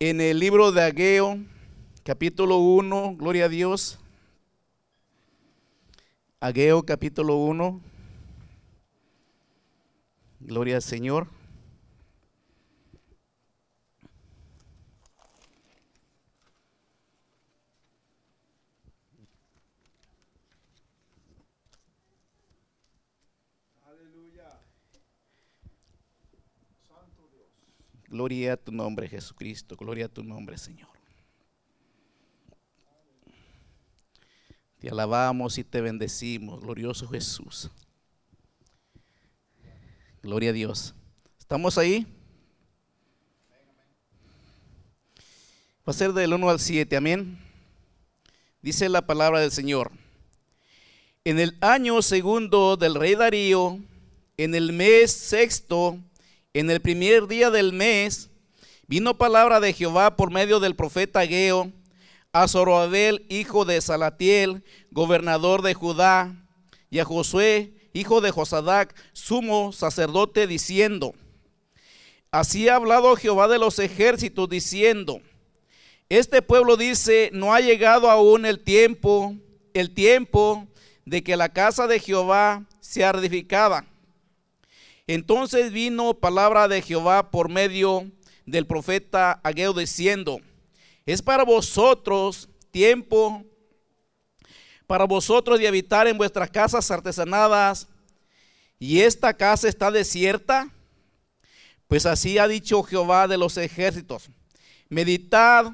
en el libro de Ageo, capítulo 1, gloria a Dios. Ageo, capítulo 1, gloria al Señor. Gloria a tu nombre, Jesucristo. Gloria a tu nombre, Señor. Te alabamos y te bendecimos, glorioso Jesús. Gloria a Dios. ¿Estamos ahí? Va a ser del 1 al 7, amén. Dice la palabra del Señor. En el año segundo del rey Darío, en el mes sexto, en el primer día del mes, vino palabra de Jehová por medio del profeta Ageo a Zorobabel, hijo de Salatiel, gobernador de Judá, y a Josué, hijo de Josadac, sumo sacerdote, diciendo, Así ha hablado Jehová de los ejércitos, diciendo, Este pueblo dice, no ha llegado aún el tiempo, el tiempo de que la casa de Jehová sea edificada. Entonces vino palabra de Jehová por medio del profeta Ageo diciendo, es para vosotros tiempo, para vosotros de habitar en vuestras casas artesanadas, y esta casa está desierta. Pues así ha dicho Jehová de los ejércitos, meditad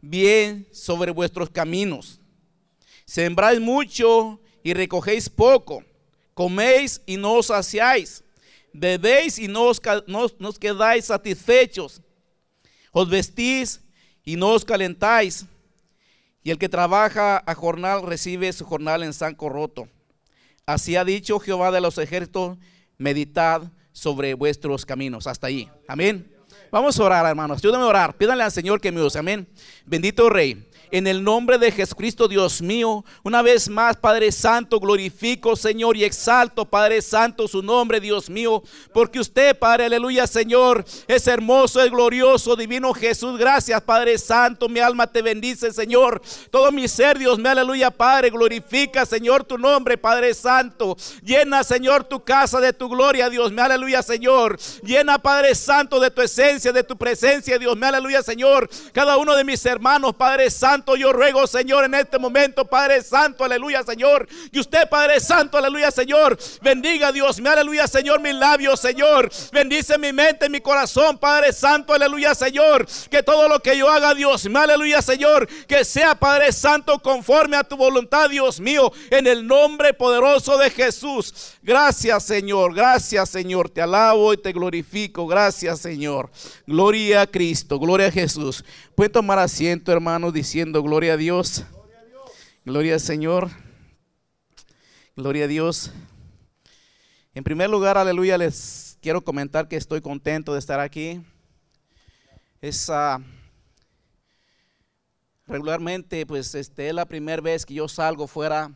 bien sobre vuestros caminos, sembráis mucho y recogéis poco, coméis y no os saciáis bebéis y no os, quedáis satisfechos, os vestís y no os calentáis, y el que trabaja a jornal recibe su jornal en sanco roto. Así ha dicho Jehová de los ejércitos, meditad sobre vuestros caminos. Hasta ahí. Amén. Vamos a orar, hermanos. Ayúdame a orar. Pídanle al Señor que me use. Amén. Bendito Rey en el nombre de Jesucristo, Dios mío. Una vez más, Padre Santo, glorifico, Señor, y exalto, Padre Santo, su nombre, Dios mío, porque usted, Padre, aleluya, Señor, es hermoso, es glorioso, divino Jesús. Gracias, Padre Santo, mi alma te bendice, Señor. Todo mi ser, Dios mío, aleluya, Padre, glorifica, Señor, tu nombre, Padre Santo. Llena, Señor, tu casa de tu gloria, Dios mío, aleluya, Señor. Llena, Padre Santo, de tu esencia, de tu presencia, Dios mío, aleluya, Señor. Cada uno de mis hermanos, Padre Santo yo ruego, Señor, en este momento, Padre Santo, aleluya, Señor. Que usted, Padre Santo, aleluya, Señor, bendiga Dios, mi aleluya, Señor, mis labios, Señor. Bendice mi mente, mi corazón, Padre Santo, aleluya, Señor. Que todo lo que yo haga, Dios, mi aleluya, Señor, que sea, Padre Santo, conforme a tu voluntad, Dios mío, en el nombre poderoso de Jesús. Gracias, Señor, gracias, Señor. Te alabo y te glorifico. Gracias, Señor. Gloria a Cristo, gloria a Jesús. Puede tomar asiento, hermano, diciendo gloria a Dios. Gloria al Señor. Gloria a Dios. En primer lugar, aleluya, les quiero comentar que estoy contento de estar aquí. Es regularmente, pues, este, es la primera vez que yo salgo fuera a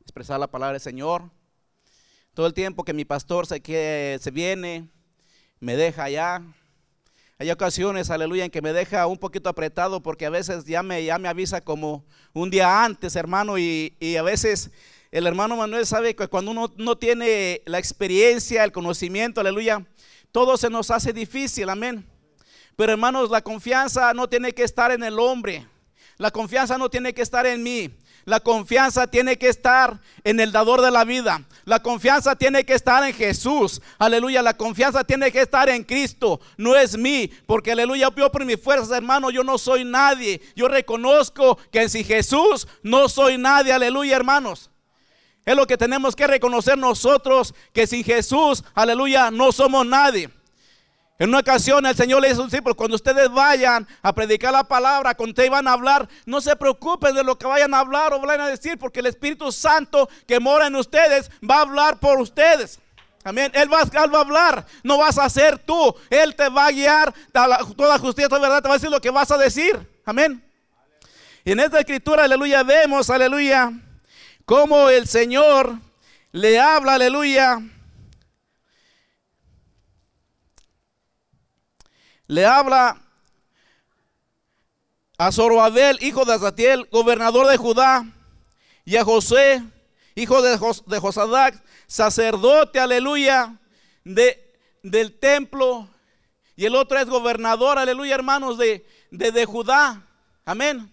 expresar la palabra del Señor. Todo el tiempo que mi pastor se, que, se viene, me deja allá hay ocasiones, aleluya, en que me deja un poquito apretado porque a veces ya me, ya me avisa como un día antes, hermano, y, a veces el hermano Manuel sabe que cuando uno no tiene la experiencia, el conocimiento, aleluya, todo se nos hace difícil, amén. Pero hermanos, la confianza no tiene que estar en el hombre, la confianza no tiene que estar en mí. La confianza tiene que estar en el dador de la vida. La confianza tiene que estar en Jesús. Aleluya. La confianza tiene que estar en Cristo. No es mí. Porque aleluya. Yo por mis fuerzas, hermano, yo no soy nadie. Yo reconozco que en si Jesús no soy nadie. Aleluya, hermanos. Es lo que tenemos que reconocer nosotros. Que sin Jesús, aleluya, no somos nadie. En una ocasión el Señor le dice a sus discípulos, cuando ustedes vayan a predicar la palabra, cuando ustedes van a hablar, no se preocupen de lo que vayan a hablar o vayan a decir, porque el Espíritu Santo que mora en ustedes va a hablar por ustedes. Amén. Él va, a hablar, no vas a ser tú. Él te va a guiar, toda justicia, toda verdad, te va a decir lo que vas a decir. Amén. Y en esta escritura, aleluya, vemos, aleluya, cómo el Señor le habla, aleluya le habla a Zorobabel, hijo de Azatiel, gobernador de Judá, y a José, hijo de, de Josadac, sacerdote, aleluya, de, del templo. Y el otro es gobernador, aleluya, hermanos, de, de, Judá. Amén.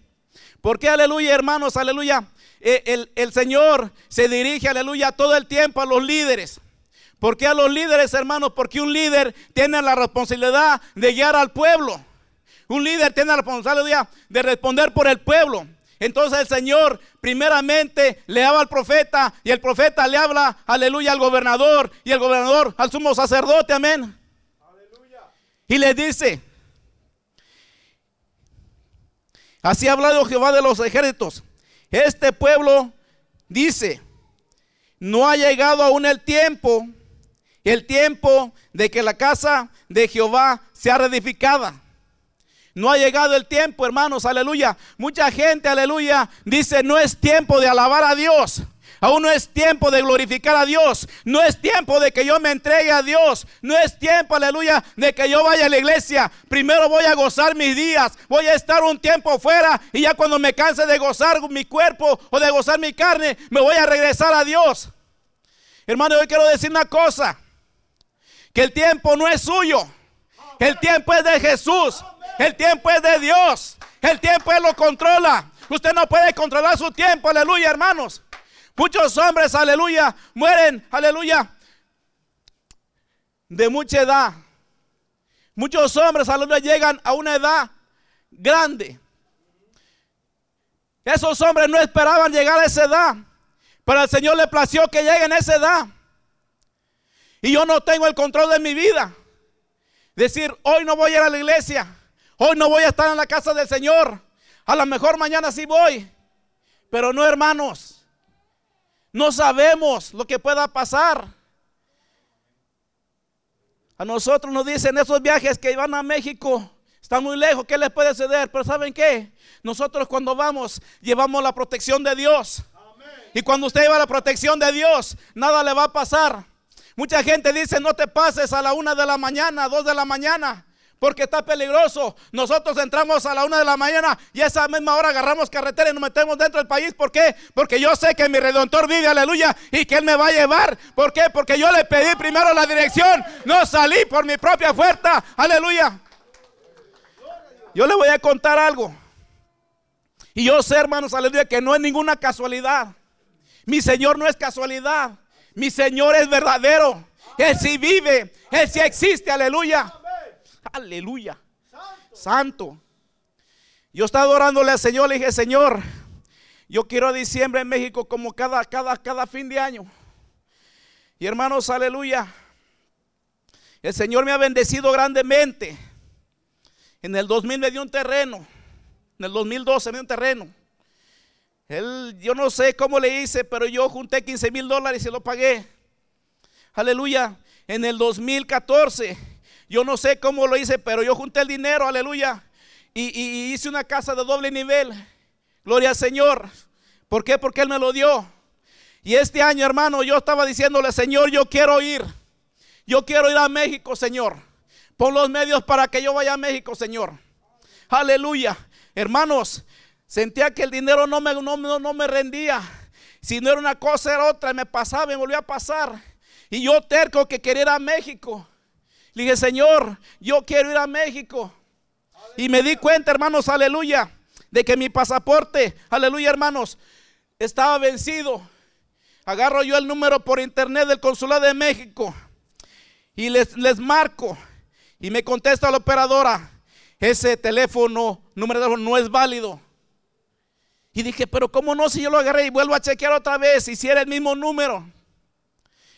¿Por qué, aleluya, hermanos, aleluya? E, el, el, Señor se dirige, aleluya, todo el tiempo a los líderes. ¿Por qué a los líderes, hermanos? Porque un líder tiene la responsabilidad de guiar al pueblo. Un líder tiene la responsabilidad de responder por el pueblo. Entonces el Señor primeramente le habla al profeta y el profeta le habla, aleluya, al gobernador y el gobernador al sumo sacerdote, amén. Y le dice, así ha hablado Jehová de los ejércitos, este pueblo dice, no ha llegado aún el tiempo, el tiempo de que la casa de Jehová sea reedificada. No ha llegado el tiempo, hermanos, aleluya. Mucha gente, aleluya, dice, no es tiempo de alabar a Dios. Aún no es tiempo de glorificar a Dios. No es tiempo de que yo me entregue a Dios. No es tiempo, aleluya, de que yo vaya a la iglesia. Primero voy a gozar mis días. Voy a estar un tiempo fuera. Y ya cuando me canse de gozar mi cuerpo o de gozar mi carne, me voy a regresar a Dios. Hermano, hoy quiero decir una cosa. Que el tiempo no es suyo. El tiempo es de Jesús. El tiempo es de Dios. El tiempo Él lo controla. Usted no puede controlar su tiempo, aleluya, hermanos. Muchos hombres, aleluya, mueren, aleluya, de mucha edad. Muchos hombres, aleluya, llegan a una edad grande. Esos hombres no esperaban llegar a esa edad, pero al Señor le plació que lleguen a esa edad. Y yo no tengo el control de mi vida. Decir, hoy no voy a ir a la iglesia. Hoy no voy a estar en la casa del Señor. A lo mejor mañana sí voy. Pero no, hermanos. No sabemos lo que pueda pasar. A nosotros nos dicen esos viajes que van a México. Están muy lejos, ¿qué les puede ceder? Pero ¿saben qué? Nosotros cuando vamos llevamos la protección de Dios. Y cuando usted lleva la protección de Dios, nada le va a pasar. Mucha gente dice, no te pases a la una de la mañana, dos de la mañana porque está peligroso. Nosotros entramos a la una de la mañana y a esa misma hora agarramos carretera y nos metemos dentro del país. ¿Por qué? Porque yo sé que mi redentor vive, aleluya, y que Él me va a llevar. ¿Por qué? Porque yo le pedí primero la dirección, no salí por mi propia fuerza, aleluya. Yo le voy a contar algo. Y yo sé, hermanos, aleluya, que no es ninguna casualidad. Mi Señor no es casualidad. Mi Señor es verdadero. Él sí vive. Él sí existe, aleluya. Aleluya. Santo. Yo estaba orándole al Señor, le dije, Señor, yo quiero diciembre en México como cada, cada, cada fin de año. Y hermanos, aleluya. El Señor me ha bendecido grandemente. En el 2000 me dio un terreno. En el 2012 me dio un terreno. Él, yo no sé cómo le hice, pero yo junté 15 mil dólares y se lo pagué. Aleluya. En el 2014 yo no sé cómo lo hice, pero yo junté el dinero, aleluya. Y, hice una casa de doble nivel. Gloria al Señor. ¿Por qué? Porque Él me lo dio. Y este año, hermano, yo estaba diciéndole, Señor, yo quiero ir. Yo quiero ir a México, Señor. Pon los medios para que yo vaya a México, Señor. Aleluya. Hermanos, sentía que el dinero no me, no, no me rendía. Si no era una cosa, era otra. Me pasaba, me volvía a pasar. Y yo terco que quería ir a México. Le dije, Señor, yo quiero ir a México. Y me di cuenta, hermanos, aleluya, de que mi pasaporte, aleluya, hermanos, estaba vencido. Agarro yo el número por internet del consulado de México y les, les marco y me contesta la operadora, ese teléfono, número de teléfono no es válido. Y dije, pero ¿cómo no si yo lo agarré y vuelvo a chequear otra vez y si era el mismo número?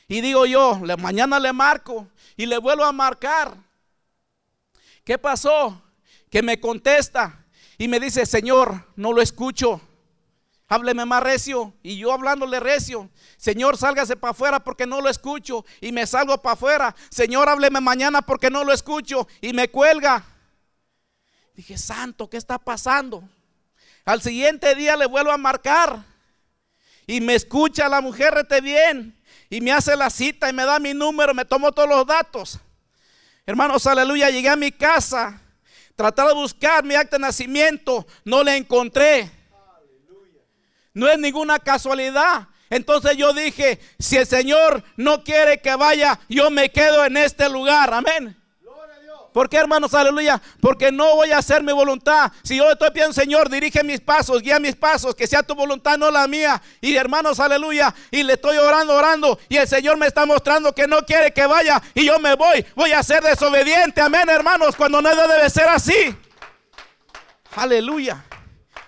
Y digo yo, mañana le marco y le vuelvo a marcar. ¿Qué pasó? Que me contesta y me dice, Señor, no lo escucho. Hábleme más recio. Y yo hablándole recio. Señor, sálgase para afuera porque no lo escucho. Y me salgo para afuera. Señor, hábleme mañana porque no lo escucho. Y me cuelga. Dije, Santo, ¿qué está pasando? Al siguiente día le vuelvo a marcar. Y me escucha la mujer rete bien y me hace la cita y me da mi número, me tomo todos los datos. Hermanos, aleluya, llegué a mi casa. Tratar de buscar mi acta de nacimiento, no la encontré. No es ninguna casualidad. Entonces yo dije, si el Señor no quiere que vaya, yo me quedo en este lugar. Amén. ¿Por qué, hermanos? Aleluya. Porque no voy a hacer mi voluntad. Si yo estoy pidiendo, Señor, dirige mis pasos, guía mis pasos, que sea tu voluntad, no la mía. Y hermanos, aleluya. Y le estoy orando, orando. Y el Señor me está mostrando que no quiere que vaya. Y yo me voy. Voy a ser desobediente. Amén, hermanos. Cuando no debe ser así. Aleluya.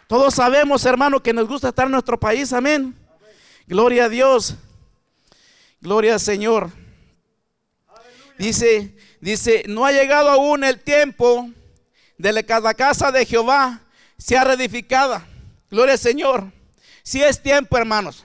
Todos sabemos, hermano, que nos gusta estar en nuestro país. Amén. Gloria a Dios. Gloria al Señor. Dice, dice, no ha llegado aún el tiempo de que cada casa de Jehová sea reedificada. Gloria al Señor. Si es tiempo, hermanos.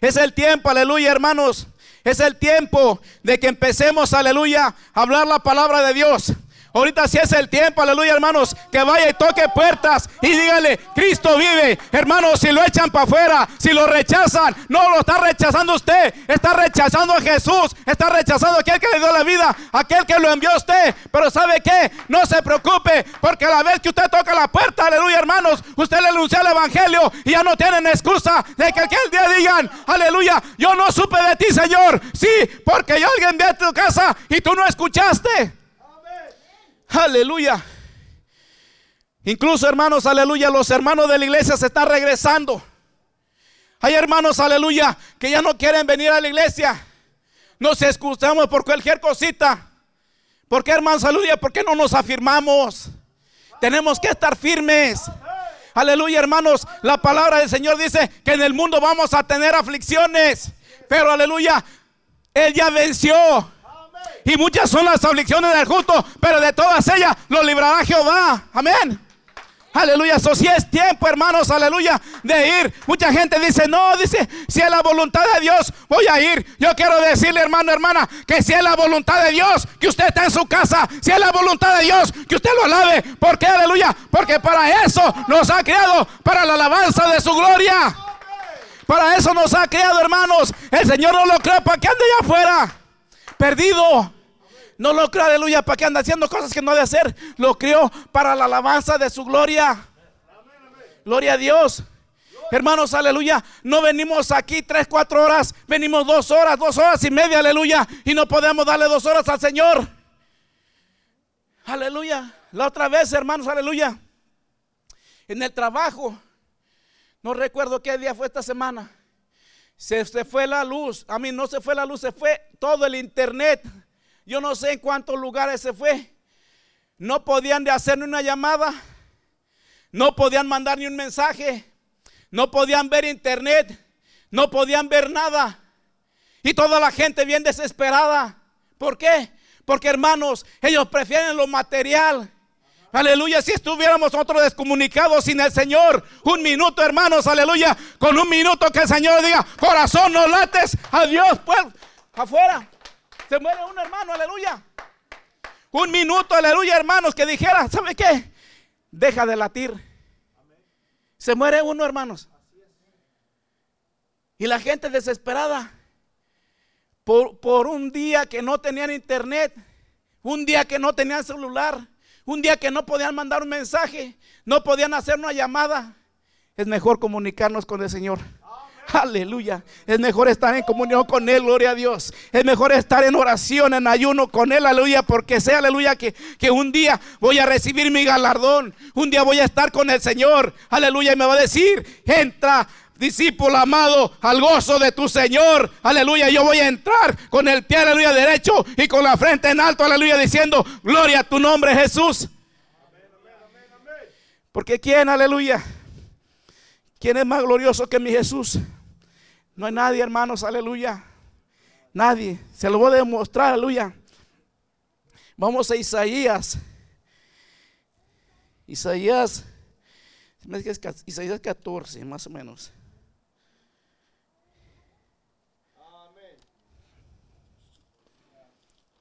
Es el tiempo, aleluya, hermanos. Es el tiempo de que empecemos, aleluya, a hablar la palabra de Dios. Ahorita sí es el tiempo, aleluya, hermanos, que vaya y toque puertas y dígale, Cristo vive. Hermanos, si lo echan para afuera, si lo rechazan, no lo está rechazando usted, está rechazando a Jesús, está rechazando a aquel que le dio la vida, aquel que lo envió a usted. Pero ¿sabe qué? No se preocupe, porque a la vez que usted toca la puerta, aleluya, hermanos, usted le anuncia el evangelio y ya no tienen excusa de que aquel día digan, aleluya, yo no supe de ti, Señor. Sí, porque yo alguien ve a tu casa y tú no escuchaste. Aleluya. Incluso hermanos, aleluya, los hermanos de la iglesia se están regresando. Hay hermanos, aleluya, que ya no quieren venir a la iglesia. Nos excusamos por cualquier cosita. ¿Por qué, hermanos, aleluya? ¿Por qué no nos afirmamos? Tenemos que estar firmes. Aleluya, hermanos. La palabra del Señor dice que en el mundo vamos a tener aflicciones. Pero, aleluya, Él ya venció. Y muchas son las aflicciones del justo, pero de todas ellas lo librará Jehová. Amén. Aleluya, eso si es tiempo, hermanos, aleluya, de ir. Mucha gente dice, no, dice, si es la voluntad de Dios, voy a ir. Yo quiero decirle, hermano, hermana, que si es la voluntad de Dios, que usted está en su casa, si es la voluntad de Dios, que usted lo alabe. ¿Por qué, aleluya? Porque para eso nos ha creado, para la alabanza de su gloria. Para eso nos ha creado, hermanos. El Señor no lo creó para que ande allá afuera perdido. No lo creo, aleluya, para que anda haciendo cosas que no debe hacer. Lo creó para la alabanza de su gloria. Gloria a Dios. Hermanos, aleluya. No venimos aquí tres, cuatro horas. Venimos dos horas, dos horas y media, aleluya. Y no podemos darle dos horas al Señor. Aleluya. La otra vez, hermanos, aleluya. En el trabajo. No recuerdo qué día fue esta semana. Se, fue la luz. A mí no se fue la luz, se fue todo el internet. Yo no sé en cuántos lugares se fue. No podían de hacer ni una llamada. No podían mandar ni un mensaje. No podían ver internet. No podían ver nada. Y toda la gente bien desesperada. ¿Por qué? Porque hermanos, ellos prefieren lo material. Aleluya, si estuviéramos nosotros descomunicados sin el Señor, un minuto, hermanos, aleluya, con un minuto que el Señor diga, corazón, no lates, adiós, pues, afuera. Se muere un hermano, aleluya. Un minuto, aleluya, hermanos, que dijera, ¿sabe qué? Deja de latir. Se muere uno, hermanos. Y la gente desesperada por, por un día que no tenían internet, un día que no tenían celular un día que no podían mandar un mensaje, no podían hacer una llamada. Es mejor comunicarnos con el Señor. Aleluya. Es mejor estar en comunión con Él, gloria a Dios. Es mejor estar en oración, en ayuno con Él, aleluya, porque sé, aleluya, que, que, un día voy a recibir mi galardón. Un día voy a estar con el Señor, aleluya, y me va a decir, entra discípulo amado, al gozo de tu Señor. Aleluya, yo voy a entrar con el pie, aleluya, derecho y con la frente en alto, aleluya, diciendo, gloria a tu nombre Jesús. Porque ¿quién, aleluya? ¿Quién es más glorioso que mi Jesús? No hay nadie, hermanos, aleluya. Nadie. Se lo voy a demostrar, aleluya. Vamos a Isaías. Isaías, Isaías 14, más o menos.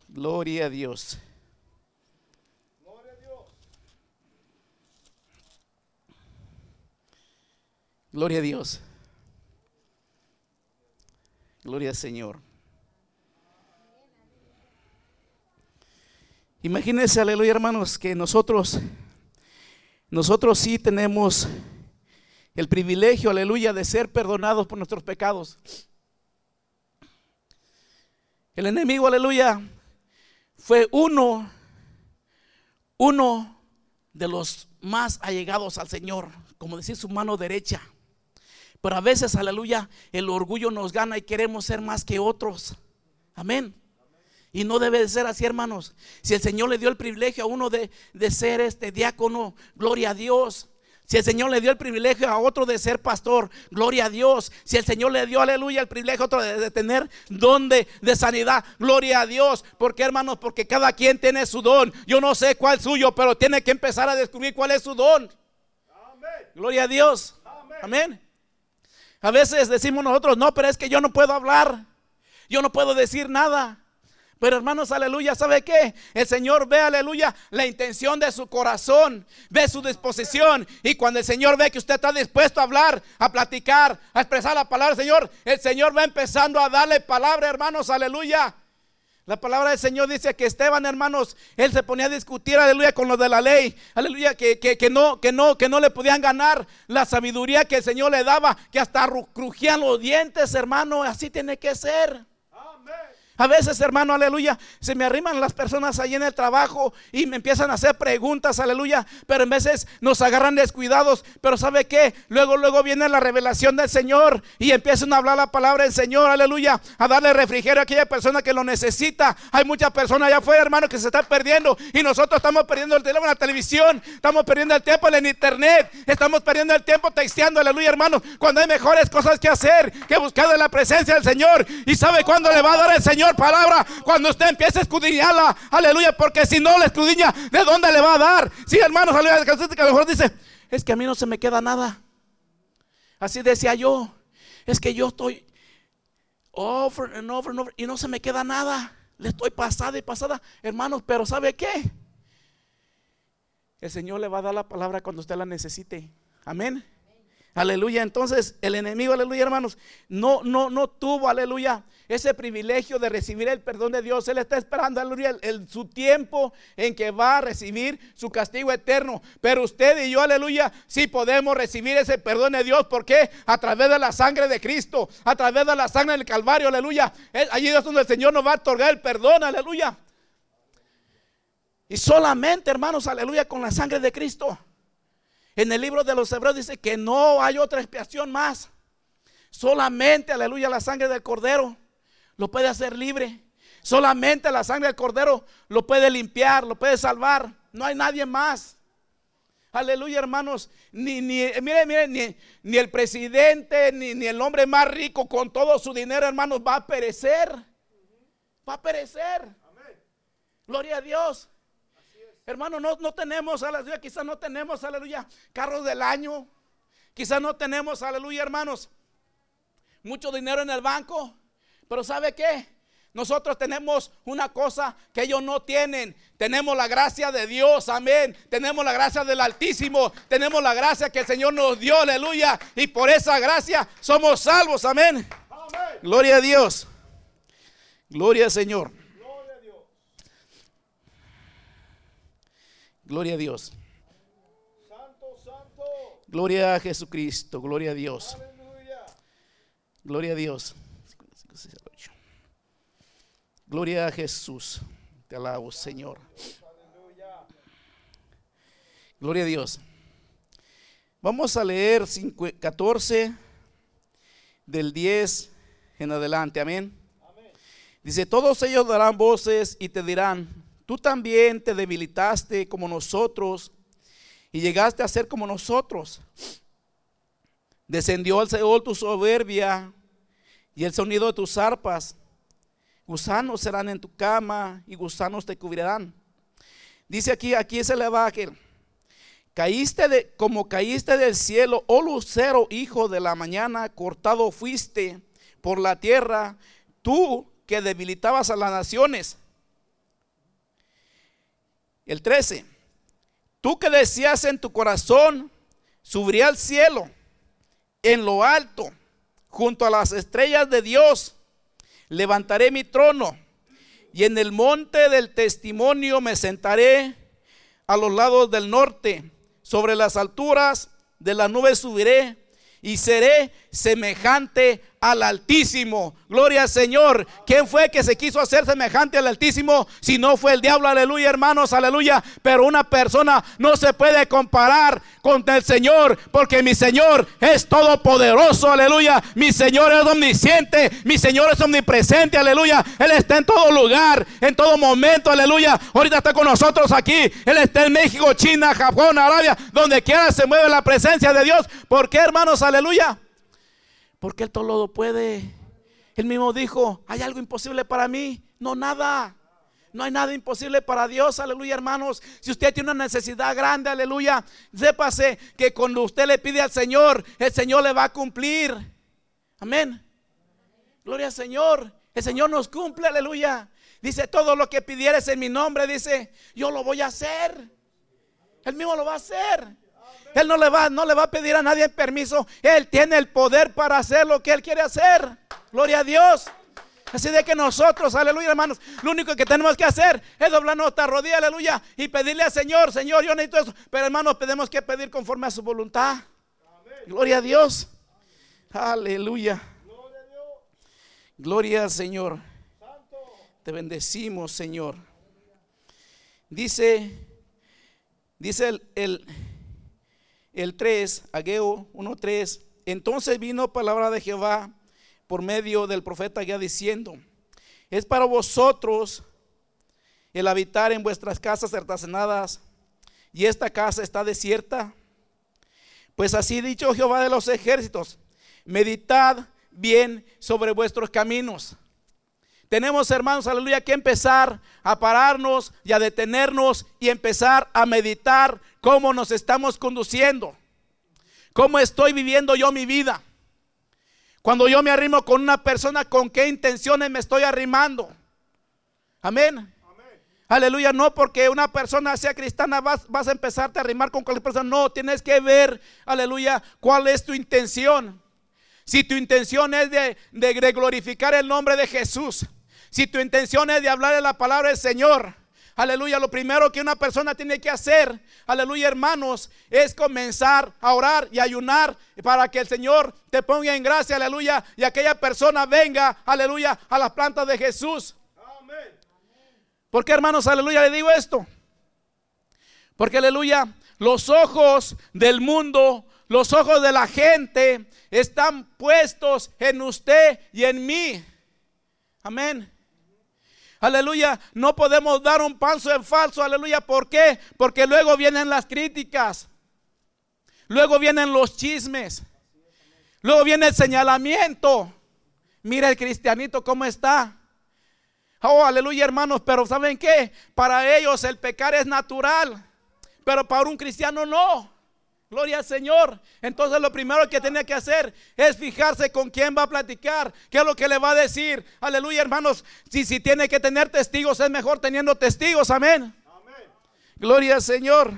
Gloria a Dios. Gloria a Dios. Gloria a Dios. Gloria al Señor. Imagínense, aleluya hermanos, que nosotros nosotros sí tenemos el privilegio, aleluya, de ser perdonados por nuestros pecados. El enemigo, aleluya, fue uno, uno de los más allegados al Señor, como decir su mano derecha. Pero a veces, aleluya, el orgullo nos gana y queremos ser más que otros. Amén. Y no debe de ser así, hermanos. Si el Señor le dio el privilegio a uno de, de ser este diácono, gloria a Dios. Si el Señor le dio el privilegio a otro de ser pastor, gloria a Dios. Si el Señor le dio, aleluya, el privilegio a otro de, tener don de, sanidad, gloria a Dios. porque hermanos? Porque cada quien tiene su don. Yo no sé cuál es suyo, pero tiene que empezar a descubrir cuál es su don. Gloria a Dios. Amén. A veces decimos nosotros, no, pero es que yo no puedo hablar. Yo no puedo decir nada. Pero hermanos, aleluya, ¿sabe qué? El Señor ve, aleluya, la intención de su corazón, ve su disposición. Y cuando el Señor ve que usted está dispuesto a hablar, a platicar, a expresar la palabra del Señor, el Señor va empezando a darle palabra, hermanos, aleluya. La palabra del Señor dice que Esteban, hermanos, él se ponía a discutir, aleluya, con los de la ley, aleluya, que, que, no, que no, que no le podían ganar la sabiduría que el Señor le daba, que hasta crujían los dientes, hermano, así tiene que ser. A veces, hermano, aleluya, se me arriman las personas ahí en el trabajo y me empiezan a hacer preguntas, aleluya, pero en veces nos agarran descuidados, pero ¿sabe qué? Luego, luego viene la revelación del Señor y empiezan a hablar la palabra del Señor, aleluya, a darle refrigerio a aquella persona que lo necesita. Hay muchas personas allá afuera, hermano, que se están perdiendo y nosotros estamos perdiendo el en la televisión, estamos perdiendo el tiempo en internet, estamos perdiendo el tiempo texteando, aleluya, hermano, cuando hay mejores cosas que hacer que buscar de la presencia del Señor. ¿Y sabe cuándo le va a dar el Señor? Palabra cuando usted empiece a escudriñarla. Aleluya, porque si no la escudriña, ¿de dónde le va a dar? Sí, hermanos, aleluya, que a lo mejor dice, es que a mí no se me queda nada. Así decía yo, es que yo estoy over and over and over y no se me queda nada. Le estoy pasada y pasada, hermanos, pero ¿sabe qué? El Señor le va a dar la palabra cuando usted la necesite. Amén. Aleluya. Entonces, el enemigo, aleluya, hermanos, no, no, no tuvo, aleluya, ese privilegio de recibir el perdón de Dios. Él está esperando, aleluya, el, su tiempo en que va a recibir su castigo eterno. Pero usted y yo, aleluya, sí podemos recibir ese perdón de Dios. ¿Por qué? A través de la sangre de Cristo, a través de la sangre del Calvario, aleluya. Allí es donde el Señor nos va a otorgar el perdón, aleluya. Y solamente, hermanos, aleluya, con la sangre de Cristo. En el libro de los Hebreos dice que no hay otra expiación más. Solamente, aleluya, la sangre del cordero lo puede hacer libre. Solamente la sangre del cordero lo puede limpiar, lo puede salvar. No hay nadie más. Aleluya, hermanos. Ni, ni, mire, mire, ni, ni el presidente, ni, ni, el hombre más rico con todo su dinero, hermanos, va a perecer. Va a perecer. Gloria a Dios. Hermano, no, no tenemos, aleluya, quizás no tenemos, aleluya, carros del año. Quizás no tenemos, aleluya, hermanos, mucho dinero en el banco. Pero ¿sabe qué? Nosotros tenemos una cosa que ellos no tienen. Tenemos la gracia de Dios, amén. Tenemos la gracia del Altísimo. Tenemos la gracia que el Señor nos dio, aleluya. Y por esa gracia somos salvos, amén. Gloria a Dios. Gloria al Señor. Gloria a Dios. Santo, santo. Gloria a Jesucristo. Gloria a Dios. Gloria a Dios. Gloria a Jesús. Te alabo, Señor. Gloria a Dios. Vamos a leer 14 del 10 en adelante. Amén. Dice, todos ellos darán voces y te dirán, Tú también te debilitaste como nosotros y llegaste a ser como nosotros. Descendió al Seol tu soberbia y el sonido de tus arpas. Gusanos serán en tu cama y gusanos te cubrirán. Dice aquí, aquí se le va. Caíste de, como caíste del cielo, oh lucero, hijo de la mañana, cortado fuiste por la tierra, tú que debilitabas a las naciones el 13. Tú que decías en tu corazón, subiré al cielo, en lo alto, junto a las estrellas de Dios, levantaré mi trono y en el monte del testimonio me sentaré a los lados del norte, sobre las alturas de las nubes subiré y seré semejante al Altísimo. Gloria al Señor. ¿Quién fue que se quiso hacer semejante al Altísimo? Si no fue el diablo, aleluya, hermanos, aleluya. Pero una persona no se puede comparar con el Señor, porque mi Señor es todopoderoso, aleluya. Mi Señor es omnisciente, mi Señor es omnipresente, aleluya. Él está en todo lugar, en todo momento, aleluya. Ahorita está con nosotros aquí. Él está en México, China, Japón, Arabia, donde quiera se mueve la presencia de Dios. ¿Por qué, hermanos? Aleluya porque Él todo lo puede. Él mismo dijo, ¿hay algo imposible para mí? No, nada. No hay nada imposible para Dios, aleluya hermanos. Si usted tiene una necesidad grande, aleluya, sépase que cuando usted le pide al Señor, el Señor le va a cumplir. Amén. Gloria al Señor. El Señor nos cumple, aleluya. Dice, todo lo que pidieres en mi nombre, dice, yo lo voy a hacer. Él mismo lo va a hacer. Él no le va, no le va a pedir a nadie permiso. Él tiene el poder para hacer lo que él quiere hacer. Gloria a Dios. Así de que nosotros, aleluya, hermanos, lo único que tenemos que hacer es doblar nuestra rodilla, aleluya, y pedirle al Señor, Señor, yo necesito eso. Pero hermanos, tenemos que pedir conforme a su voluntad. Gloria a Dios. Aleluya. Gloria al Señor. Te bendecimos, Señor. Dice, dice el, el el 3, Ageo 1.3, entonces vino palabra de Jehová por medio del profeta Ageo diciendo, es para vosotros el habitar en vuestras casas certacenadas y esta casa está desierta. Pues así dicho Jehová de los ejércitos, meditad bien sobre vuestros caminos. Tenemos, hermanos, aleluya, que empezar a pararnos y a detenernos y empezar a meditar cómo nos estamos conduciendo, cómo estoy viviendo yo mi vida. Cuando yo me arrimo con una persona, ¿con qué intenciones me estoy arrimando? Amén. Aleluya, no porque una persona sea cristiana vas, vas, a empezarte a arrimar con cualquier persona. No, tienes que ver, aleluya, cuál es tu intención. Si tu intención es de, de glorificar el nombre de Jesús, si tu intención es de hablar de la palabra del Señor, Aleluya, lo primero que una persona tiene que hacer, aleluya hermanos, es comenzar a orar y ayunar para que el Señor te ponga en gracia, aleluya, y aquella persona venga, aleluya, a las plantas de Jesús. Amén. ¿Por qué hermanos, aleluya, le digo esto? Porque, aleluya, los ojos del mundo, los ojos de la gente están puestos en usted y en mí. Amén. Aleluya, no podemos dar un paso en falso, aleluya. ¿Por qué? Porque luego vienen las críticas. Luego vienen los chismes. Luego viene el señalamiento. Mira el cristianito cómo está. Oh, aleluya, hermanos, pero ¿saben qué? Para ellos el pecar es natural, pero para un cristiano no. Gloria al Señor. Entonces lo primero que tiene que hacer es fijarse con quién va a platicar, qué es lo que le va a decir. Aleluya, hermanos. Si, si tiene que tener testigos, es mejor teniendo testigos. Amén. Gloria al Señor.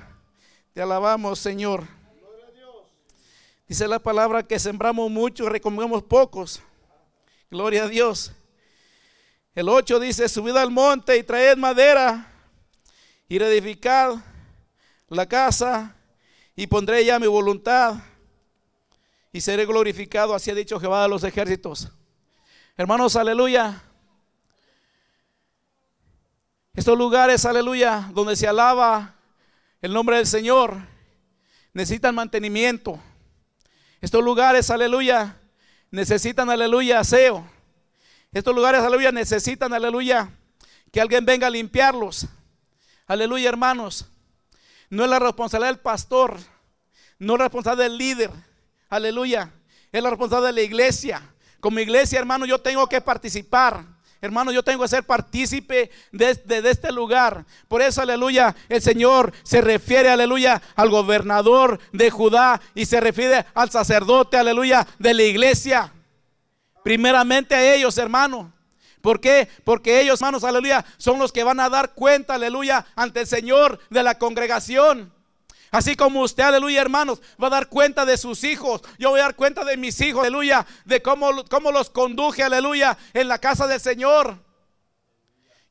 Te alabamos, Señor. Dice la palabra que sembramos mucho y recomendamos pocos. Gloria a Dios. El 8 dice, subid al monte y traed madera y reedificad la casa y pondré ya mi voluntad y seré glorificado, así ha dicho Jehová de los ejércitos. Hermanos, aleluya. Estos lugares, aleluya, donde se alaba el nombre del Señor, necesitan mantenimiento. Estos lugares, aleluya, necesitan, aleluya, aseo. Estos lugares, aleluya, necesitan, aleluya, que alguien venga a limpiarlos. Aleluya, hermanos. No es la responsabilidad del pastor, no es responsabilidad del líder. Aleluya. Es la responsabilidad de la iglesia. Como iglesia, hermano, yo tengo que participar. Hermano, yo tengo que ser partícipe de, de, este lugar. Por eso, aleluya, el Señor se refiere, aleluya, al gobernador de Judá y se refiere al sacerdote, aleluya, de la iglesia. Primeramente a ellos, hermano. ¿Por qué? Porque ellos, hermanos, aleluya, son los que van a dar cuenta, aleluya, ante el Señor de la congregación. Así como usted, aleluya, hermanos, va a dar cuenta de sus hijos. Yo voy a dar cuenta de mis hijos, aleluya, de cómo, cómo los conduje, aleluya, en la casa del Señor.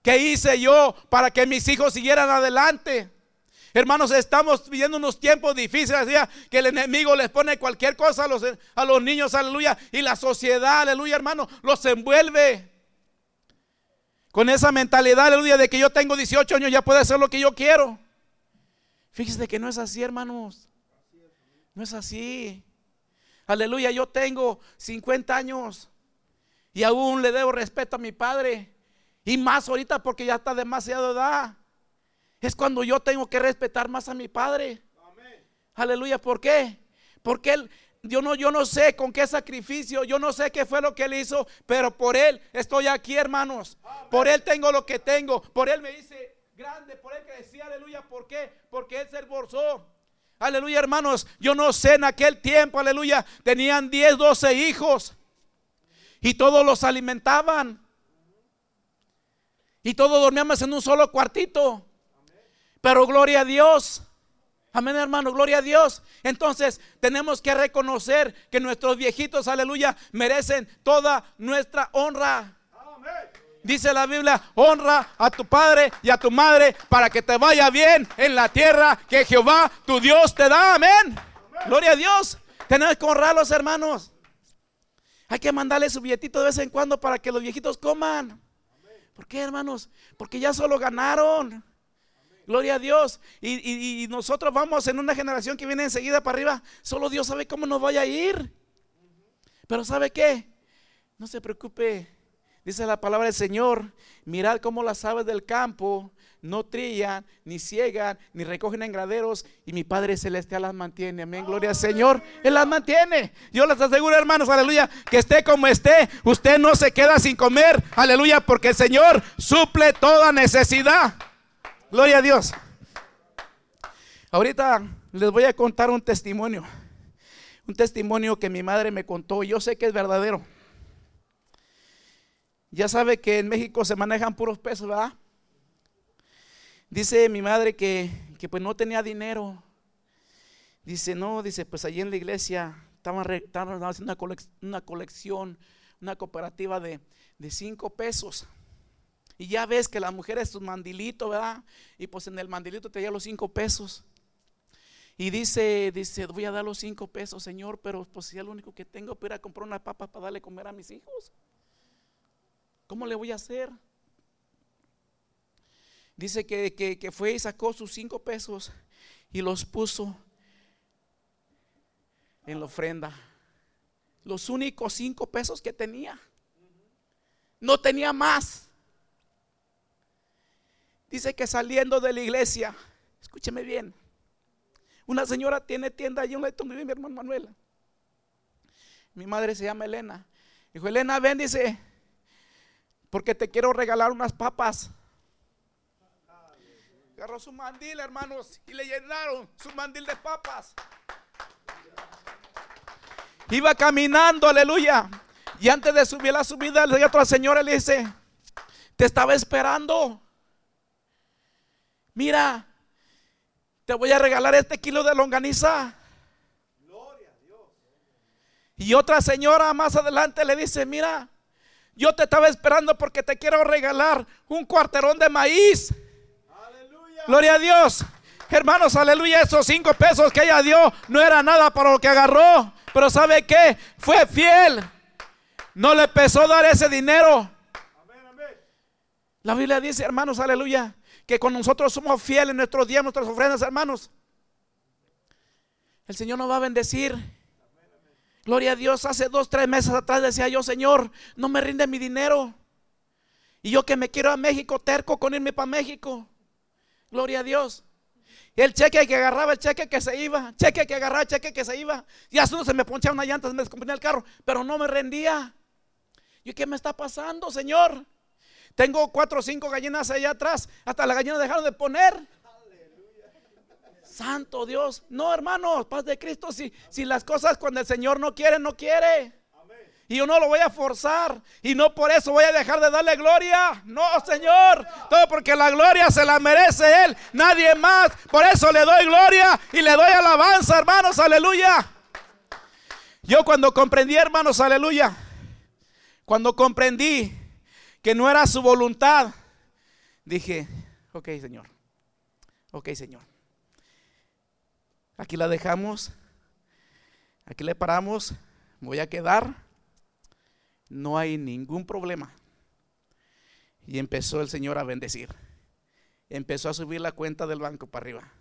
¿Qué hice yo para que mis hijos siguieran adelante? Hermanos, estamos viviendo unos tiempos difíciles, que el enemigo les pone cualquier cosa a los, a los niños, aleluya, y la sociedad, aleluya, hermano, los envuelve. Con esa mentalidad, aleluya, de que yo tengo 18 años, ya puedo hacer lo que yo quiero. Fíjese que no es así, hermanos. No es así. Aleluya, yo tengo 50 años y aún le debo respeto a mi padre. Y más ahorita porque ya está demasiado edad. Es cuando yo tengo que respetar más a mi padre. Aleluya, ¿por qué? Porque él, yo no, yo no sé con qué sacrificio, yo no sé qué fue lo que él hizo, pero por él estoy aquí, hermanos. Por él tengo lo que tengo, por él me hice grande, por él crecí, aleluya. ¿Por qué? Porque él se esforzó. Aleluya, hermanos. Yo no sé en aquel tiempo, aleluya, tenían 10, 12 hijos y todos los alimentaban. Y todos dormíamos en un solo cuartito. Pero gloria a Dios. Amén, hermano, gloria a Dios. Entonces tenemos que reconocer que nuestros viejitos, aleluya, merecen toda nuestra honra. Dice la Biblia, honra a tu padre y a tu madre para que te vaya bien en la tierra que Jehová, tu Dios, te da. Amén. Gloria a Dios. Tenemos que honrarlos, hermanos. Hay que mandarle su billetito de vez en cuando para que los viejitos coman. ¿Por qué, hermanos? Porque ya solo ganaron. Gloria a Dios. Y, nosotros vamos en una generación que viene enseguida para arriba. Solo Dios sabe cómo nos vaya a ir. Pero ¿sabe qué? No se preocupe. Dice la palabra del Señor. Mirad cómo las aves del campo no trillan, ni ciegan, ni recogen en graderos. Y mi Padre Celestial las mantiene. Amén. Gloria al Señor. Él las mantiene. Yo les aseguro, hermanos, aleluya, que esté como esté. Usted no se queda sin comer. Aleluya, porque el Señor suple toda necesidad. Gloria a Dios. Ahorita les voy a contar un testimonio. Un testimonio que mi madre me contó. Yo sé que es verdadero. Ya sabe que en México se manejan puros pesos, ¿verdad? Dice mi madre que, pues no tenía dinero. Dice, no, dice, pues allí en la iglesia estaban, haciendo una, colección, una cooperativa de, de cinco pesos. Y ya ves que la mujer es su mandilito, ¿verdad? Y pues en el mandilito te los cinco pesos. Y dice, dice, voy a dar los cinco pesos, Señor, pero pues si es lo único que tengo para a comprar una papa para darle comer a mis hijos. ¿Cómo le voy a hacer? Dice que, que fue y sacó sus cinco pesos y los puso en la ofrenda. Los únicos cinco pesos que tenía. No tenía más. Dice que saliendo de la iglesia, escúcheme bien, una señora tiene tienda allí donde vive mi hermano Manuel. Mi madre se llama Elena. Dijo, Elena, ven, dice, porque te quiero regalar unas papas. Agarró su mandil, hermanos, y le llenaron su mandil de papas. Iba caminando, aleluya. Y antes de subir la subida, le otra señora le dice, te estaba esperando mira, te voy a regalar este kilo de longaniza. Y otra señora más adelante le dice, mira, yo te estaba esperando porque te quiero regalar un cuarterón de maíz. Gloria a Dios. Hermanos, aleluya, esos cinco pesos que ella dio no era nada para lo que agarró. Pero ¿sabe qué? Fue fiel. No le pesó dar ese dinero. La Biblia dice, hermanos, aleluya, que con nosotros somos fieles en nuestros días, nuestras ofrendas, hermanos, el Señor nos va a bendecir. Gloria a Dios, hace dos, tres meses atrás decía yo, Señor, no me rinde mi dinero. Y yo que me quiero a México, terco con irme para México. Gloria a Dios. Y el cheque que agarraba, el cheque que se iba, cheque que agarraba, cheque que se iba. Y así se me ponchaba una llanta, se me descomponía el carro, pero no me rendía. ¿Y qué me está pasando, Señor? Tengo cuatro o cinco gallinas allá atrás. Hasta las gallinas dejaron de poner. Santo Dios. No, hermano, paz de Cristo. Si, si las cosas cuando el Señor no quiere, no quiere. Y yo no lo voy a forzar. Y no por eso voy a dejar de darle gloria. No, Señor. Todo porque la gloria se la merece Él. Nadie más. Por eso le doy gloria y le doy alabanza, hermanos. Aleluya. Yo cuando comprendí, hermanos, aleluya. Cuando comprendí que no era su voluntad, dije, ok Señor, ok Señor, aquí la dejamos, aquí le paramos, voy a quedar, no hay ningún problema. Y empezó el Señor a bendecir. Empezó a subir la cuenta del banco para arriba.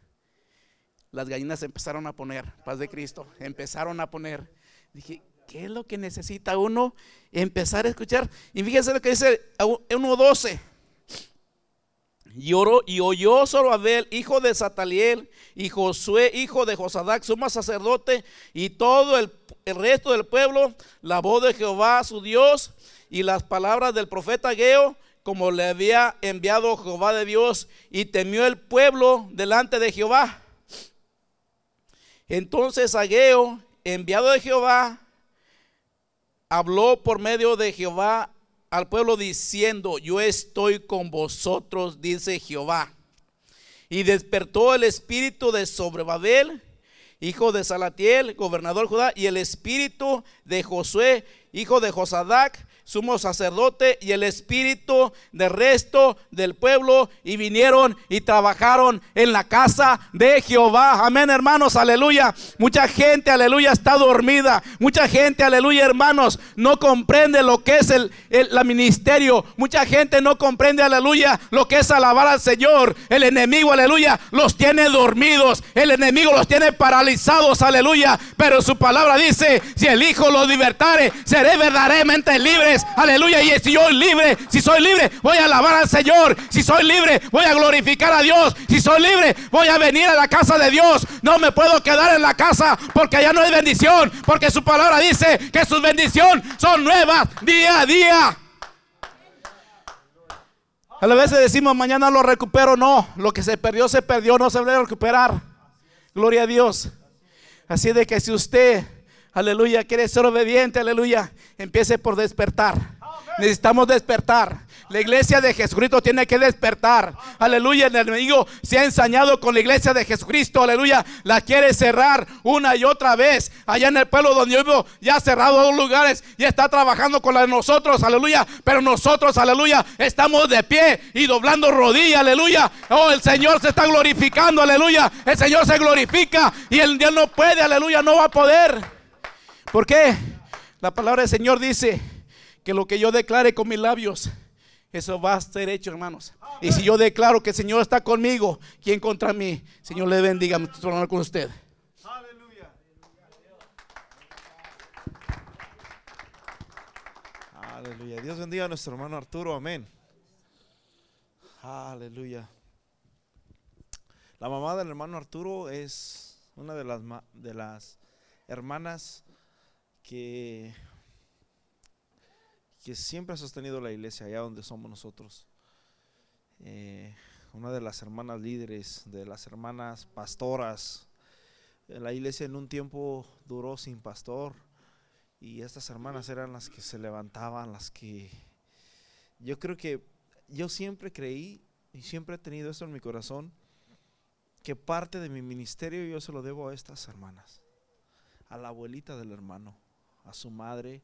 Las gallinas empezaron a poner, paz de Cristo, empezaron a poner. Dije, ¿qué es lo que necesita uno? Empezar a escuchar. Y fíjense lo que dice 1.12. Y, y oyó Zorobabel, hijo de Sataliel, y Josué, hijo de Josadac, sumo sacerdote, y todo el, el, resto del pueblo, la voz de Jehová su Dios, y las palabras del profeta Geo, como le había enviado Jehová de Dios, y temió el pueblo delante de Jehová. Entonces Ageo, enviado de Jehová, habló por medio de Jehová al pueblo diciendo, yo estoy con vosotros, dice Jehová. Y despertó el espíritu de Sobrebabel, hijo de Salatiel, gobernador de Judá, y el espíritu de Josué, hijo de Josadac, sumo sacerdote y el espíritu del resto del pueblo y vinieron y trabajaron en la casa de Jehová. Amén, hermanos, aleluya. Mucha gente, aleluya, está dormida. Mucha gente, aleluya, hermanos, no comprende lo que es el, el ministerio. Mucha gente no comprende, aleluya, lo que es alabar al Señor. El enemigo, aleluya, los tiene dormidos. El enemigo los tiene paralizados, aleluya. Pero su palabra dice, si el Hijo los libertare, seré verdaderamente libres aleluya. Y si yo soy libre, si soy libre, voy a alabar al Señor. Si soy libre, voy a glorificar a Dios. Si soy libre, voy a venir a la casa de Dios. No me puedo quedar en la casa porque allá no hay bendición. Porque su palabra dice que sus bendiciones son nuevas día a día. A vez decimos mañana lo recupero, no, lo que se perdió se perdió, no se debe recuperar. Gloria a Dios. Así de que si usted aleluya, quiere ser obediente, aleluya, empiece por despertar. Necesitamos despertar. La iglesia de Jesucristo tiene que despertar. Aleluya. El enemigo se ha ensañado con la iglesia de Jesucristo. Aleluya. La quiere cerrar una y otra vez. Allá en el pueblo donde yo vivo, ya ha cerrado dos lugares y está trabajando con la de nosotros. Aleluya. Pero nosotros, aleluya, estamos de pie y doblando rodillas. Aleluya. Oh, el Señor se está glorificando. Aleluya. El Señor se glorifica y el Dios no puede. Aleluya. No va a poder. ¿Por qué? La palabra del Señor dice que lo que yo declare con mis labios, eso va a ser hecho, hermanos. Y si yo declaro que el Señor está conmigo, ¿quién contra mí? Señor le bendiga, me estoy hablando con usted. Aleluya. Aleluya. Dios bendiga a nuestro hermano Arturo. Amén. Aleluya. La mamá del hermano Arturo es una de las, de las hermanas que, que siempre ha sostenido la iglesia allá donde somos nosotros. Eh, una de las hermanas líderes, de las hermanas pastoras. La iglesia en un tiempo duró sin pastor y estas hermanas eran las que se levantaban, las que yo creo que yo siempre creí y siempre he tenido esto en mi corazón, que parte de mi ministerio yo se lo debo a estas hermanas, a la abuelita del hermano a su madre,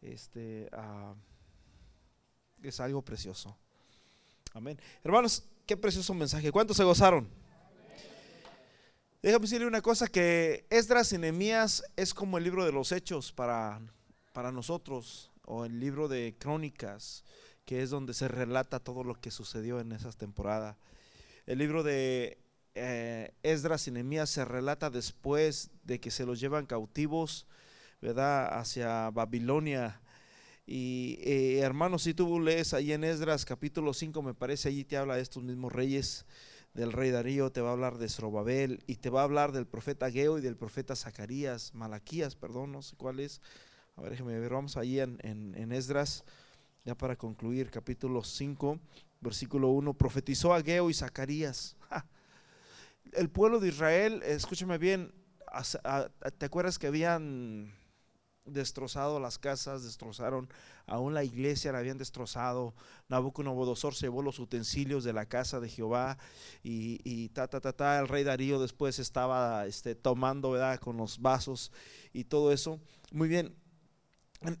este, es algo precioso. Amén. Hermanos, qué precioso mensaje. ¿Cuántos se gozaron? Déjame decirle una cosa, que Esdras y Nehemías es como el libro de los hechos para, para nosotros, o el libro de crónicas, que es donde se relata todo lo que sucedió en esa temporada. El libro de eh, Esdras y Nehemías se relata después de que se los llevan cautivos ¿verdad? Hacia Babilonia. Y eh, hermanos, si tú lees ahí en Esdras capítulo 5, me parece, allí te habla de estos mismos reyes, del rey Darío, te va a hablar de Zorobabel y te va a hablar del profeta Geo y del profeta Zacarías, Malaquías, perdón, no sé cuál es. A ver, déjeme ver, vamos allí en, en, Esdras, ya para concluir, capítulo 5, versículo 1, profetizó a Geo y Zacarías. El pueblo de Israel, escúchame bien, ¿te acuerdas que habían destrozado las casas, destrozaron aún la iglesia, la habían destrozado. Nabucodonosor llevó los utensilios de la casa de Jehová y, y ta, ta, ta, ta, el rey Darío después estaba este, tomando, ¿verdad? Con los vasos y todo eso. Muy bien.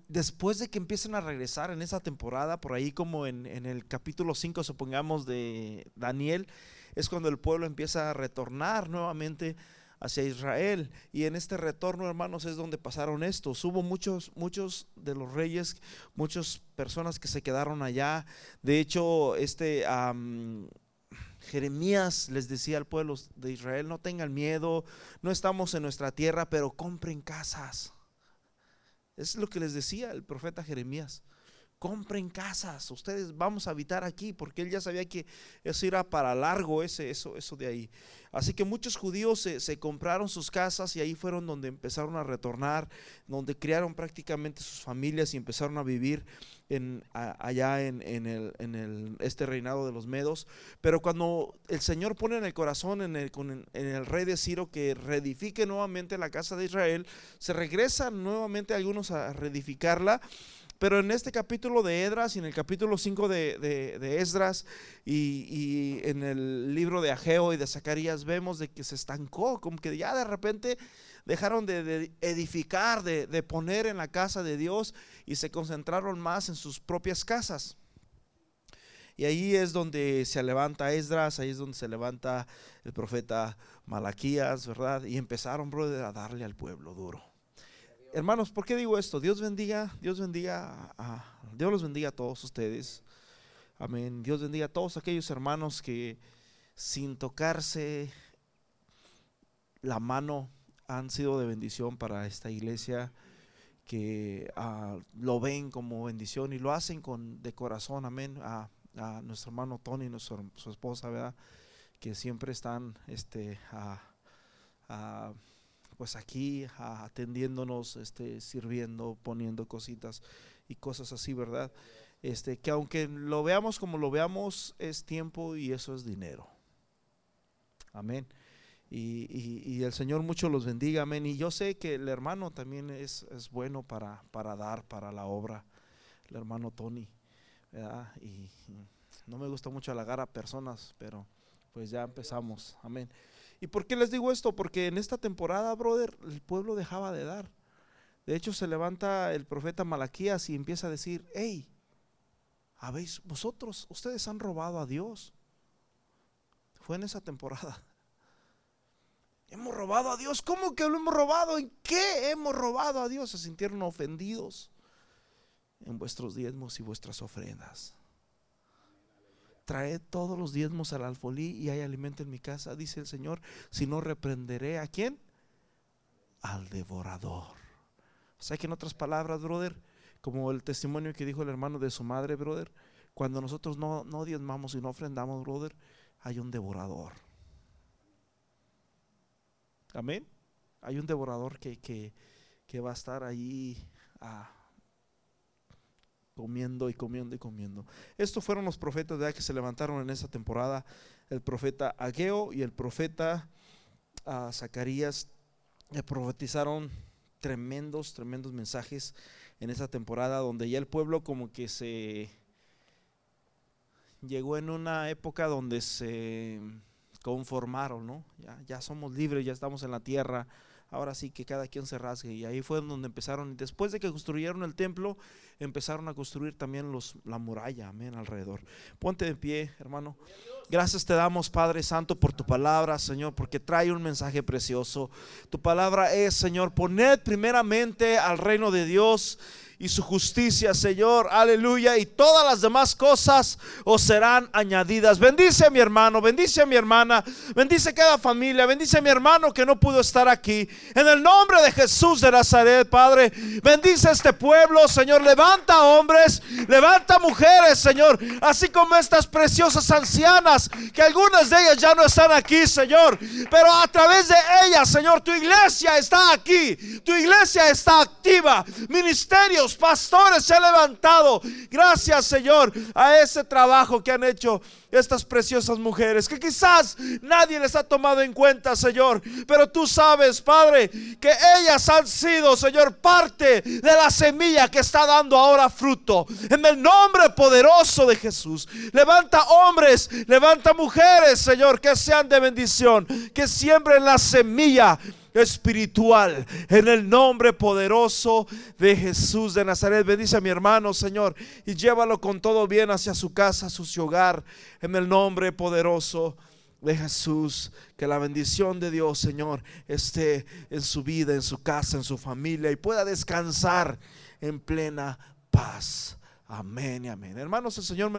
Después de que empiecen a regresar en esa temporada, por ahí como en, en el capítulo 5, supongamos, de Daniel, es cuando el pueblo empieza a retornar nuevamente hacia Israel. Y en este retorno, hermanos, es donde pasaron estos. Hubo muchos, muchos de los reyes, muchas personas que se quedaron allá. De hecho, este Jeremías les decía al pueblo de Israel, no tengan miedo, no estamos en nuestra tierra, pero compren casas. Es lo que les decía el profeta Jeremías compren casas, ustedes vamos a habitar aquí, porque él ya sabía que eso era para largo, ese, eso, eso de ahí. Así que muchos judíos se, compraron sus casas y ahí fueron donde empezaron a retornar, donde criaron prácticamente sus familias y empezaron a vivir en, allá en, el, en el, este reinado de los medos. Pero cuando el Señor pone en el corazón en el, en el rey de Ciro que reedifique nuevamente la casa de Israel, se regresan nuevamente algunos a reedificarla. Pero en este capítulo de Edras y en el capítulo 5 de, de, Esdras y, en el libro de Ageo y de Zacarías vemos de que se estancó, como que ya de repente dejaron de, edificar, de, de poner en la casa de Dios y se concentraron más en sus propias casas. Y ahí es donde se levanta Esdras, ahí es donde se levanta el profeta Malaquías, ¿verdad? Y empezaron, brother, a darle al pueblo duro. Hermanos, ¿por qué digo esto? Dios bendiga, Dios bendiga, a, Dios los bendiga a todos ustedes. Amén. Dios bendiga a todos aquellos hermanos que sin tocarse la mano han sido de bendición para esta iglesia, que ah, lo ven como bendición y lo hacen con de corazón. Amén. A, nuestro hermano Tony, nuestro, su esposa, ¿verdad? Que siempre están, este, a pues aquí atendiéndonos, este, sirviendo, poniendo cositas y cosas así, ¿verdad? Este, que aunque lo veamos como lo veamos, es tiempo y eso es dinero. Amén. Y, el Señor mucho los bendiga, amén. Y yo sé que el hermano también es, es bueno para, para dar para la obra, el hermano Tony, ¿verdad? Y, y no me gusta mucho halagar a personas, pero pues ya empezamos, amén. ¿Y por qué les digo esto? Porque en esta temporada, brother, el pueblo dejaba de dar. De hecho, se levanta el profeta Malaquías y empieza a decir, hey, habéis, vosotros, ustedes han robado a Dios. Fue en esa temporada. Hemos robado a Dios. ¿Cómo que lo hemos robado? ¿En qué hemos robado a Dios? Se sintieron ofendidos en vuestros diezmos y vuestras ofrendas traed todos los diezmos al alfolí y hay alimento en mi casa, dice el Señor, si no reprenderé a quién? Al devorador. O sea que en otras palabras, brother, como el testimonio que dijo el hermano de su madre, brother, cuando nosotros no, no diezmamos y no ofrendamos, brother, hay un devorador. Amén. Hay un devorador que, que, que va a estar ahí a comiendo y comiendo y comiendo. Estos fueron los profetas de que se levantaron en esa temporada, el profeta Ageo y el profeta ah, Zacarías profetizaron tremendos, tremendos mensajes en esa temporada donde ya el pueblo como que se llegó en una época donde se conformaron, ¿no? Ya, ya somos libres, ya estamos en la tierra, ahora sí que cada quien se rasgue. Y ahí fue donde empezaron, después de que construyeron el templo, empezaron a construir también los, la muralla, amén, alrededor. Ponte de pie, hermano. Gracias te damos, Padre Santo, por tu palabra, Señor, porque trae un mensaje precioso. Tu palabra es, Señor, poned primeramente al reino de Dios y su justicia, Señor. Aleluya. Y todas las demás cosas os serán añadidas. Bendice a mi hermano, bendice a mi hermana, bendice a cada familia, bendice a mi hermano que no pudo estar aquí. En el nombre de Jesús de Nazaret, Padre, bendice a este pueblo, Señor. Levanta hombres, levanta mujeres, Señor. Así como estas preciosas ancianas, que algunas de ellas ya no están aquí, Señor. Pero a través de ellas, Señor, tu iglesia está aquí. Tu iglesia está activa. Ministerios pastores se han levantado. Gracias, Señor, a ese trabajo que han hecho estas preciosas mujeres, que quizás nadie les ha tomado en cuenta, Señor, pero tú sabes, Padre, que ellas han sido, Señor, parte de la semilla que está dando ahora fruto. En el nombre poderoso de Jesús, levanta hombres, levanta mujeres, Señor, que sean de bendición, que siembren la semilla espiritual. En el nombre poderoso de Jesús de Nazaret. Bendice a mi hermano, Señor, y llévalo con todo bien hacia su casa, su hogar. En el nombre poderoso de Jesús, que la bendición de Dios, Señor, esté en su vida, en su casa, en su familia y pueda descansar en plena paz. Amén y amén. Hermanos, el Señor me